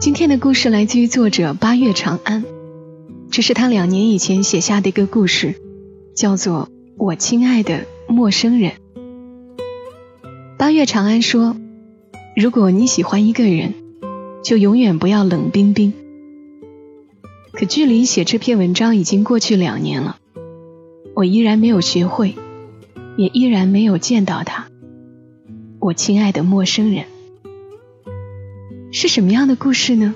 今天的故事来自于作者八月长安，这是他两年以前写下的一个故事，叫做《我亲爱的陌生人》。八月长安说：“如果你喜欢一个人，就永远不要冷冰冰。”可距离写这篇文章已经过去两年了，我依然没有学会，也依然没有见到他。我亲爱的陌生人，是什么样的故事呢？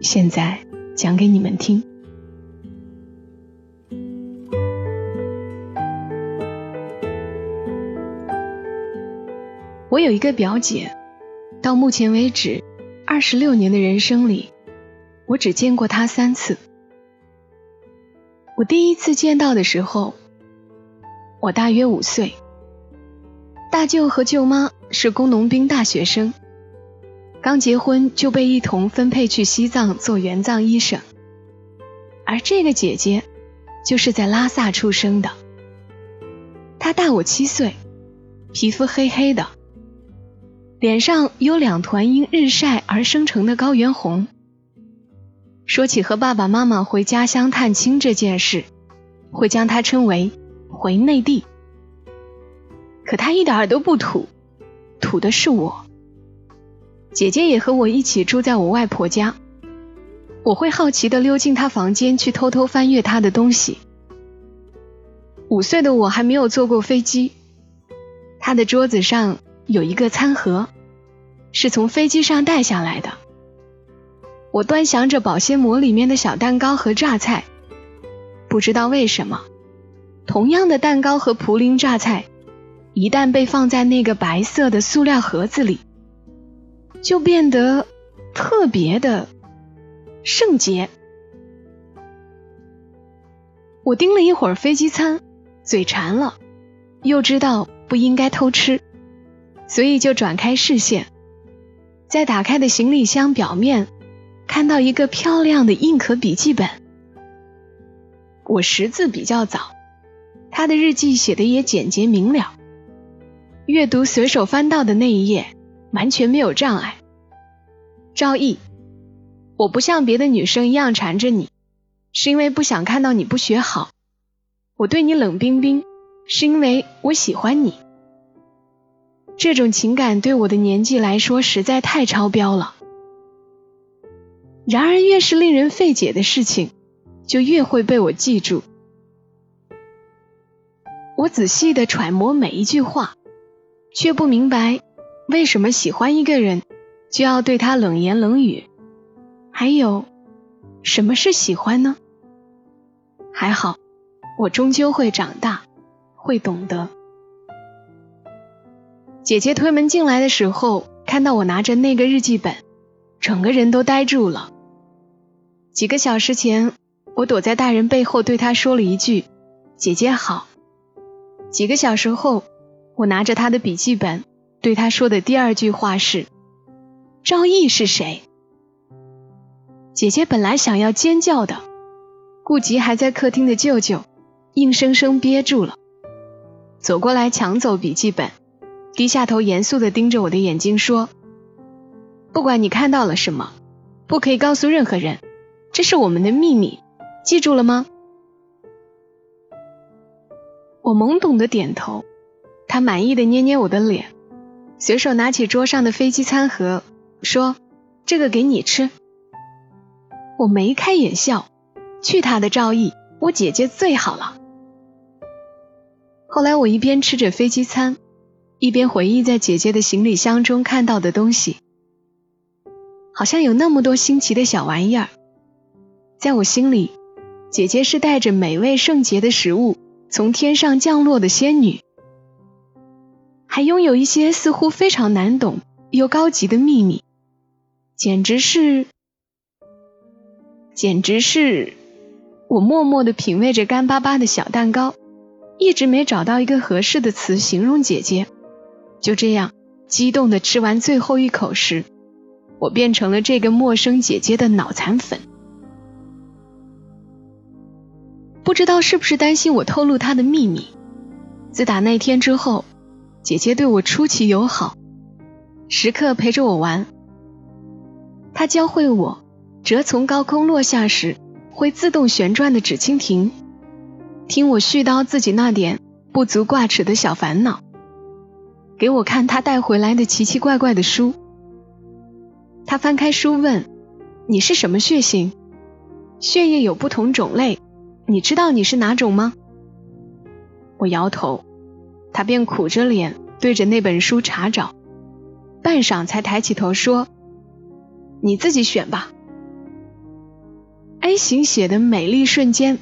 现在讲给你们听。我有一个表姐，到目前为止，二十六年的人生里。我只见过她三次。我第一次见到的时候，我大约五岁。大舅和舅妈是工农兵大学生，刚结婚就被一同分配去西藏做援藏医生。而这个姐姐，就是在拉萨出生的。她大我七岁，皮肤黑黑的，脸上有两团因日晒而生成的高原红。说起和爸爸妈妈回家乡探亲这件事，会将它称为回内地。可他一点儿都不土，土的是我。姐姐也和我一起住在我外婆家，我会好奇的溜进她房间去偷偷翻阅她的东西。五岁的我还没有坐过飞机，她的桌子上有一个餐盒，是从飞机上带下来的。我端详着保鲜膜里面的小蛋糕和榨菜，不知道为什么，同样的蛋糕和涪陵榨菜，一旦被放在那个白色的塑料盒子里，就变得特别的圣洁。我盯了一会儿飞机餐，嘴馋了，又知道不应该偷吃，所以就转开视线，在打开的行李箱表面。看到一个漂亮的硬壳笔记本，我识字比较早，他的日记写的也简洁明了，阅读随手翻到的那一页完全没有障碍。赵毅，我不像别的女生一样缠着你，是因为不想看到你不学好；我对你冷冰冰，是因为我喜欢你。这种情感对我的年纪来说实在太超标了。然而，越是令人费解的事情，就越会被我记住。我仔细的揣摩每一句话，却不明白为什么喜欢一个人就要对他冷言冷语。还有，什么是喜欢呢？还好，我终究会长大，会懂得。姐姐推门进来的时候，看到我拿着那个日记本，整个人都呆住了。几个小时前，我躲在大人背后对他说了一句：“姐姐好。”几个小时后，我拿着他的笔记本对他说的第二句话是：“赵毅是谁？”姐姐本来想要尖叫的，顾及还在客厅的舅舅，硬生生憋住了，走过来抢走笔记本，低下头严肃地盯着我的眼睛说：“不管你看到了什么，不可以告诉任何人。”这是我们的秘密，记住了吗？我懵懂的点头，他满意的捏捏我的脸，随手拿起桌上的飞机餐盒，说：“这个给你吃。”我眉开眼笑，去他的赵毅，我姐姐最好了。后来我一边吃着飞机餐，一边回忆在姐姐的行李箱中看到的东西，好像有那么多新奇的小玩意儿。在我心里，姐姐是带着美味圣洁的食物从天上降落的仙女，还拥有一些似乎非常难懂又高级的秘密。简直是，简直是……我默默地品味着干巴巴的小蛋糕，一直没找到一个合适的词形容姐姐。就这样，激动地吃完最后一口时，我变成了这个陌生姐姐的脑残粉。不知道是不是担心我透露她的秘密，自打那天之后，姐姐对我出奇友好，时刻陪着我玩。她教会我折从高空落下时会自动旋转的纸蜻蜓，听我絮叨自己那点不足挂齿的小烦恼，给我看她带回来的奇奇怪怪的书。她翻开书问：“你是什么血型？血液有不同种类。”你知道你是哪种吗？我摇头，他便苦着脸对着那本书查找，半晌才抬起头说：“你自己选吧。”A 型血的美丽瞬间，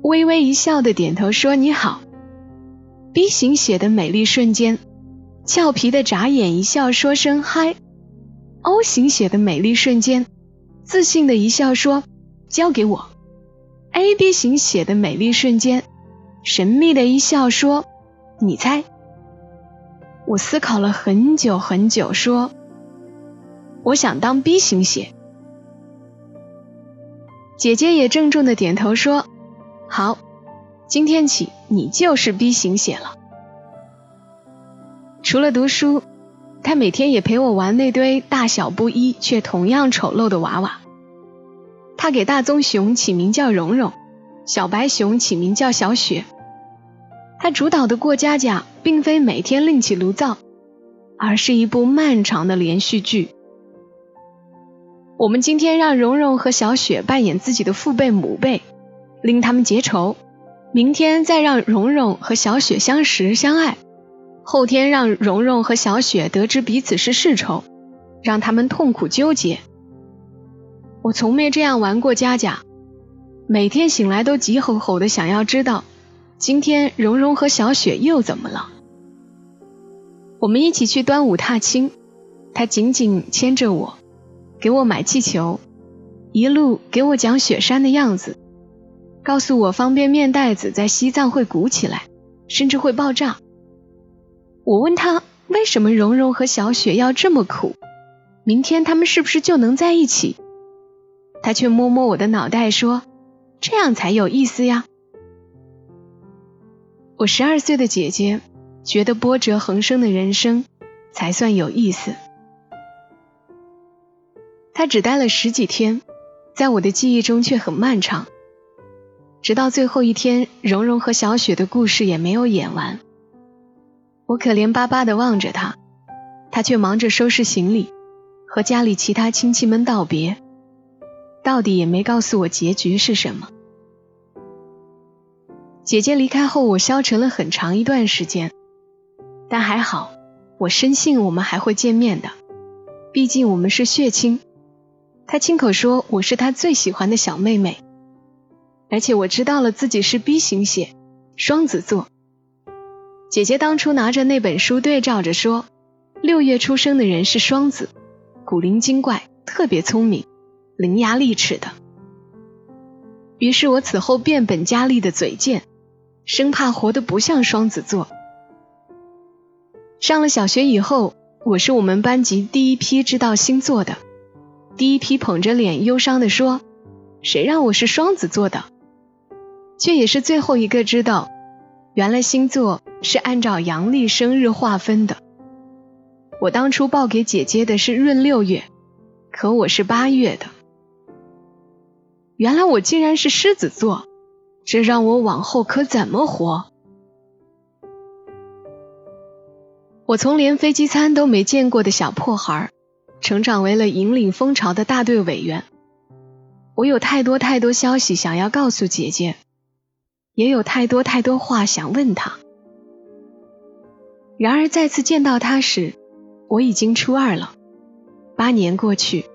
微微一笑的点头说：“你好。”B 型血的美丽瞬间，俏皮的眨眼一笑说声“嗨”。O 型血的美丽瞬间，自信的一笑说：“交给我。” A B 型血的美丽瞬间，神秘的一笑说：“你猜。”我思考了很久很久，说：“我想当 B 型血。”姐姐也郑重的点头说：“好，今天起你就是 B 型血了。”除了读书，她每天也陪我玩那堆大小不一却同样丑陋的娃娃。他给大棕熊起名叫蓉蓉，小白熊起名叫小雪。他主导的过家家，并非每天另起炉灶，而是一部漫长的连续剧。我们今天让蓉蓉和小雪扮演自己的父辈母辈，令他们结仇；明天再让蓉蓉和小雪相识相爱；后天让蓉蓉和小雪得知彼此是世仇，让他们痛苦纠结。我从没这样玩过家家，每天醒来都急吼吼的想要知道，今天蓉蓉和小雪又怎么了。我们一起去端午踏青，他紧紧牵着我，给我买气球，一路给我讲雪山的样子，告诉我方便面袋子在西藏会鼓起来，甚至会爆炸。我问他为什么蓉蓉和小雪要这么苦，明天他们是不是就能在一起？他却摸摸我的脑袋说：“这样才有意思呀。”我十二岁的姐姐觉得波折横生的人生才算有意思。她只待了十几天，在我的记忆中却很漫长。直到最后一天，蓉蓉和小雪的故事也没有演完。我可怜巴巴地望着她，她却忙着收拾行李，和家里其他亲戚们道别。到底也没告诉我结局是什么。姐姐离开后，我消沉了很长一段时间，但还好，我深信我们还会见面的，毕竟我们是血亲。她亲口说我是她最喜欢的小妹妹，而且我知道了自己是 B 型血，双子座。姐姐当初拿着那本书对照着说，六月出生的人是双子，古灵精怪，特别聪明。伶牙俐齿的，于是我此后变本加厉的嘴贱，生怕活得不像双子座。上了小学以后，我是我们班级第一批知道星座的，第一批捧着脸忧伤的说：“谁让我是双子座的？”却也是最后一个知道，原来星座是按照阳历生日划分的。我当初报给姐姐的是闰六月，可我是八月的。原来我竟然是狮子座，这让我往后可怎么活？我从连飞机餐都没见过的小破孩，成长为了引领风潮的大队委员。我有太多太多消息想要告诉姐姐，也有太多太多话想问她。然而再次见到她时，我已经初二了。八年过去，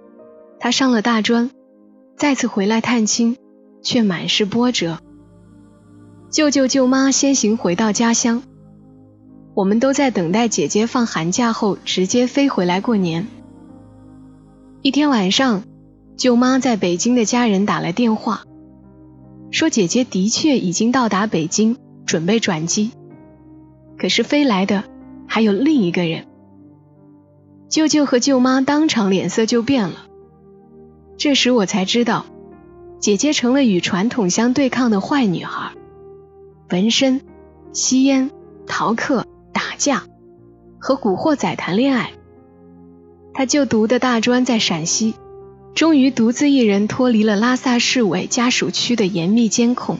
她上了大专。再次回来探亲，却满是波折。舅舅舅妈先行回到家乡，我们都在等待姐姐放寒假后直接飞回来过年。一天晚上，舅妈在北京的家人打来电话，说姐姐的确已经到达北京，准备转机。可是飞来的还有另一个人。舅舅和舅妈当场脸色就变了。这时我才知道，姐姐成了与传统相对抗的坏女孩，纹身、吸烟、逃课、打架，和古惑仔谈恋爱。他就读的大专在陕西，终于独自一人脱离了拉萨市委家属区的严密监控，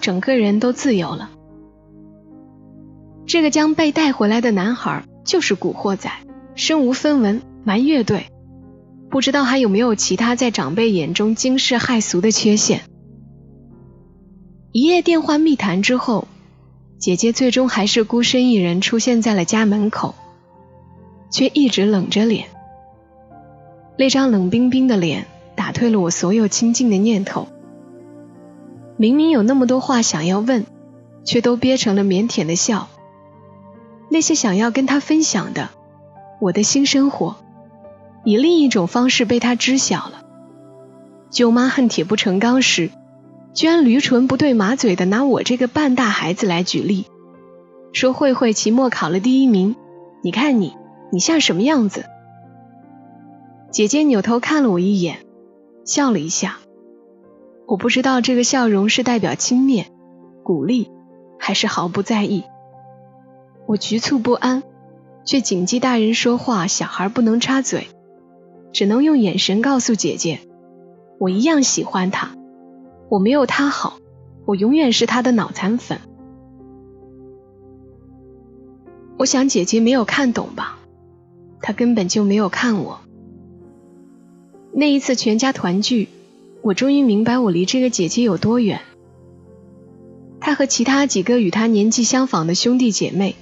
整个人都自由了。这个将被带回来的男孩就是古惑仔，身无分文，玩乐队。不知道还有没有其他在长辈眼中惊世骇俗的缺陷？一夜电话密谈之后，姐姐最终还是孤身一人出现在了家门口，却一直冷着脸。那张冷冰冰的脸打退了我所有亲近的念头。明明有那么多话想要问，却都憋成了腼腆的笑。那些想要跟他分享的，我的新生活。以另一种方式被他知晓了。舅妈恨铁不成钢时，居然驴唇不对马嘴的拿我这个半大孩子来举例，说慧慧期末考了第一名，你看你，你像什么样子？姐姐扭头看了我一眼，笑了一下。我不知道这个笑容是代表轻蔑、鼓励，还是毫不在意。我局促不安，却谨记大人说话，小孩不能插嘴。只能用眼神告诉姐姐，我一样喜欢他，我没有他好，我永远是他的脑残粉。我想姐姐没有看懂吧，她根本就没有看我。那一次全家团聚，我终于明白我离这个姐姐有多远。她和其他几个与她年纪相仿的兄弟姐妹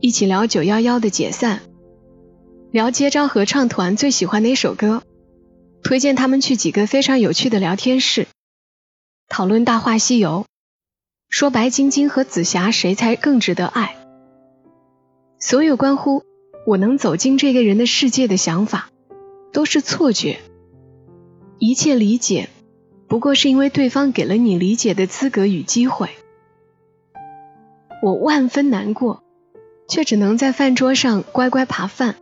一起聊九幺幺的解散。聊接招合唱团最喜欢哪首歌，推荐他们去几个非常有趣的聊天室，讨论《大话西游》，说白晶晶和紫霞谁才更值得爱。所有关乎我能走进这个人的世界的想法，都是错觉。一切理解，不过是因为对方给了你理解的资格与机会。我万分难过，却只能在饭桌上乖乖扒饭。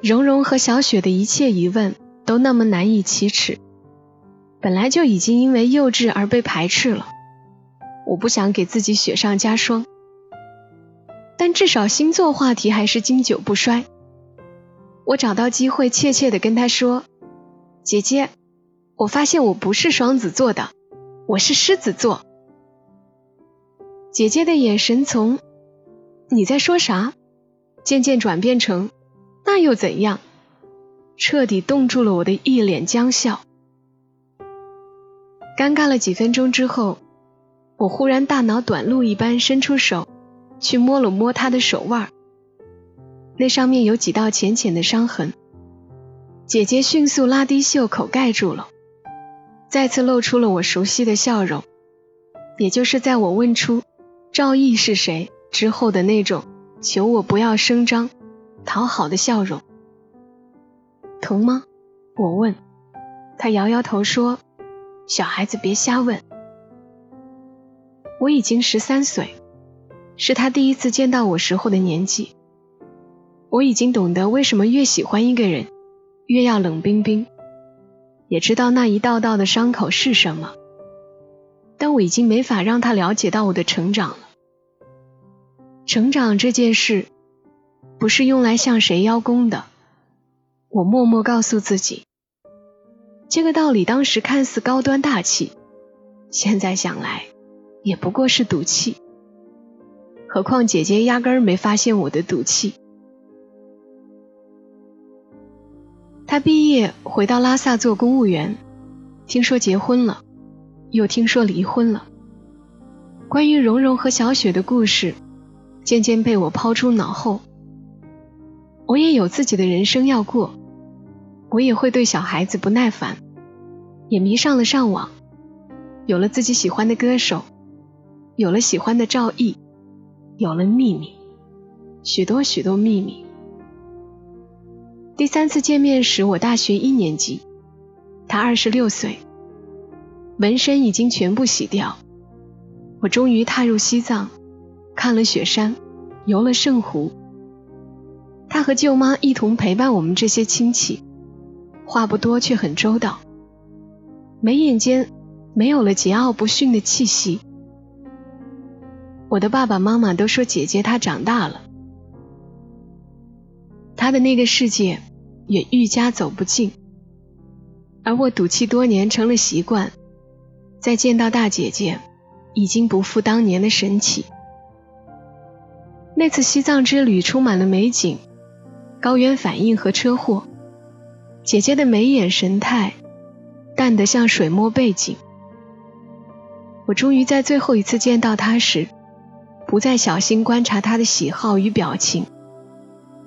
蓉蓉和小雪的一切疑问都那么难以启齿，本来就已经因为幼稚而被排斥了，我不想给自己雪上加霜。但至少星座话题还是经久不衰。我找到机会怯怯地跟她说：“姐姐，我发现我不是双子座的，我是狮子座。”姐姐的眼神从“你在说啥”渐渐转变成。那又怎样？彻底冻住了我的一脸僵笑。尴尬了几分钟之后，我忽然大脑短路一般伸出手去摸了摸他的手腕，那上面有几道浅浅的伤痕。姐姐迅速拉低袖口盖住了，再次露出了我熟悉的笑容，也就是在我问出赵毅是谁之后的那种求我不要声张。讨好的笑容，疼吗？我问。他摇摇头说：“小孩子别瞎问。”我已经十三岁，是他第一次见到我时候的年纪。我已经懂得为什么越喜欢一个人，越要冷冰冰，也知道那一道道的伤口是什么。但我已经没法让他了解到我的成长了。成长这件事。不是用来向谁邀功的，我默默告诉自己，这个道理当时看似高端大气，现在想来也不过是赌气。何况姐姐压根儿没发现我的赌气。她毕业回到拉萨做公务员，听说结婚了，又听说离婚了。关于蓉蓉和小雪的故事，渐渐被我抛出脑后。我也有自己的人生要过，我也会对小孩子不耐烦，也迷上了上网，有了自己喜欢的歌手，有了喜欢的赵毅，有了秘密，许多许多秘密。第三次见面时，我大学一年级，他二十六岁，纹身已经全部洗掉。我终于踏入西藏，看了雪山，游了圣湖。他和舅妈一同陪伴我们这些亲戚，话不多却很周到，眉眼间没有了桀骜不驯的气息。我的爸爸妈妈都说姐姐她长大了。她的那个世界也愈加走不进，而我赌气多年成了习惯，再见到大姐姐，已经不复当年的神奇。那次西藏之旅充满了美景、高原反应和车祸，姐姐的眉眼神态淡得像水墨背景。我终于在最后一次见到她时，不再小心观察她的喜好与表情。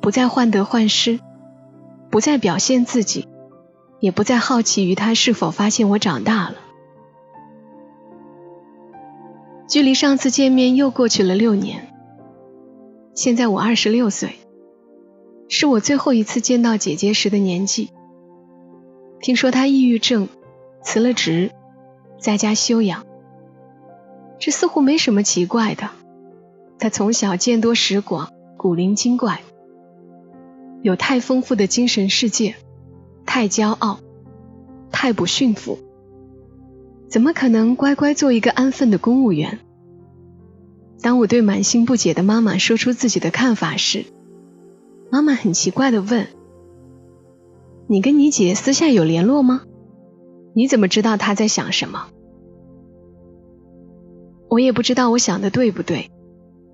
不再患得患失，不再表现自己，也不再好奇于他是否发现我长大了。距离上次见面又过去了六年，现在我二十六岁，是我最后一次见到姐姐时的年纪。听说他抑郁症，辞了职，在家休养。这似乎没什么奇怪的，他从小见多识广，古灵精怪。有太丰富的精神世界，太骄傲，太不驯服，怎么可能乖乖做一个安分的公务员？当我对满心不解的妈妈说出自己的看法时，妈妈很奇怪的问：“你跟你姐私下有联络吗？你怎么知道她在想什么？”我也不知道我想的对不对，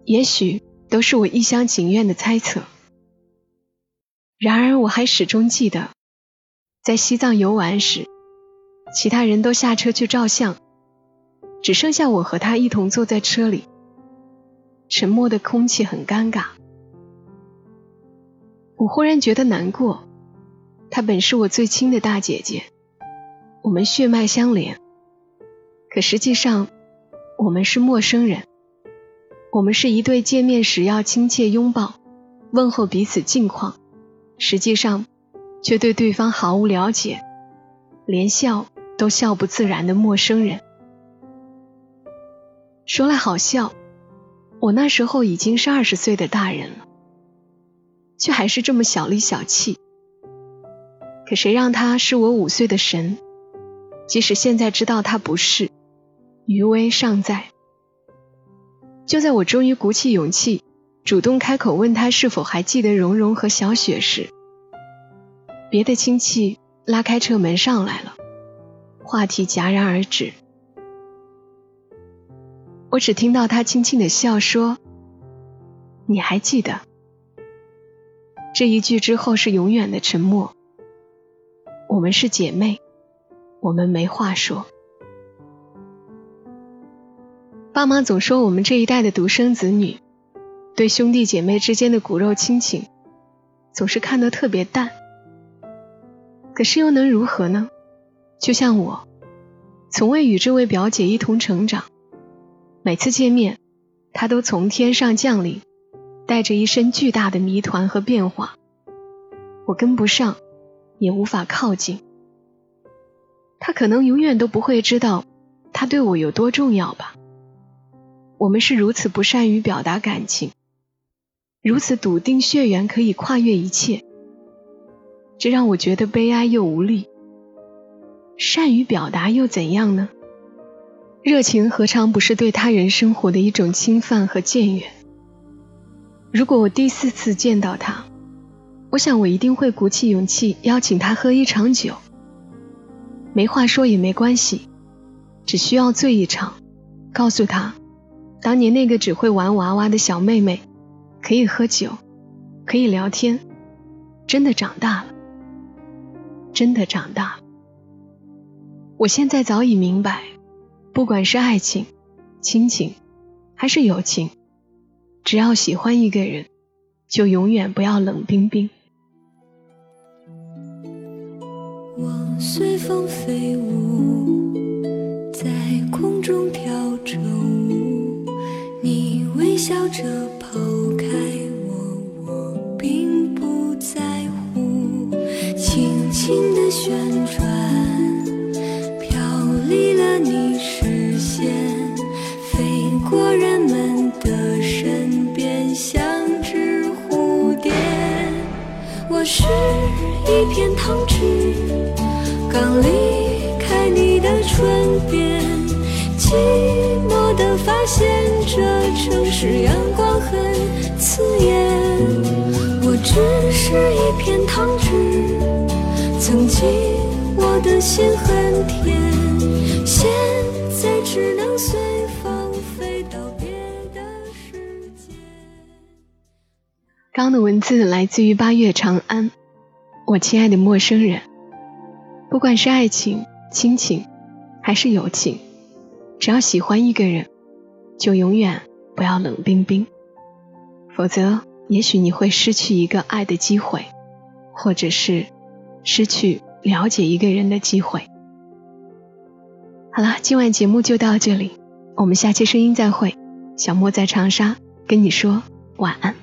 也许都是我一厢情愿的猜测。然而，我还始终记得，在西藏游玩时，其他人都下车去照相，只剩下我和他一同坐在车里。沉默的空气很尴尬。我忽然觉得难过。她本是我最亲的大姐姐，我们血脉相连，可实际上，我们是陌生人。我们是一对见面时要亲切拥抱，问候彼此近况。实际上，却对对方毫无了解，连笑都笑不自然的陌生人。说来好笑，我那时候已经是二十岁的大人了，却还是这么小里小气。可谁让他是我五岁的神？即使现在知道他不是，余威尚在。就在我终于鼓起勇气。主动开口问他是否还记得蓉蓉和小雪时，别的亲戚拉开车门上来了，话题戛然而止。我只听到他轻轻的笑说：“你还记得？”这一句之后是永远的沉默。我们是姐妹，我们没话说。爸妈总说我们这一代的独生子女。对兄弟姐妹之间的骨肉亲情，总是看得特别淡。可是又能如何呢？就像我，从未与这位表姐一同成长，每次见面，她都从天上降临，带着一身巨大的谜团和变化，我跟不上，也无法靠近。他可能永远都不会知道，他对我有多重要吧。我们是如此不善于表达感情。如此笃定，血缘可以跨越一切，这让我觉得悲哀又无力。善于表达又怎样呢？热情何尝不是对他人生活的一种侵犯和僭越？如果我第四次见到他，我想我一定会鼓起勇气邀请他喝一场酒。没话说也没关系，只需要醉一场，告诉他，当年那个只会玩娃娃的小妹妹。可以喝酒，可以聊天，真的长大了，真的长大了。我现在早已明白，不管是爱情、亲情，还是友情，只要喜欢一个人，就永远不要冷冰冰。随风飞舞，在空中跳着舞，你微笑着。抛开我，我并不在乎。轻轻地旋转，飘离了你视线，飞过人们的身边，像只蝴蝶。我是一片糖纸，刚离开你的唇边，寂寞的发现这城市阳光很刺眼。我只是一片糖纸，曾经我的心很甜，现在只能随风飞到别的世界。刚刚的文字来自于八月长安，我亲爱的陌生人，不管是爱情、亲情，还是友情，只要喜欢一个人，就永远不要冷冰冰，否则。也许你会失去一个爱的机会，或者是失去了解一个人的机会。好了，今晚节目就到这里，我们下期声音再会。小莫在长沙跟你说晚安。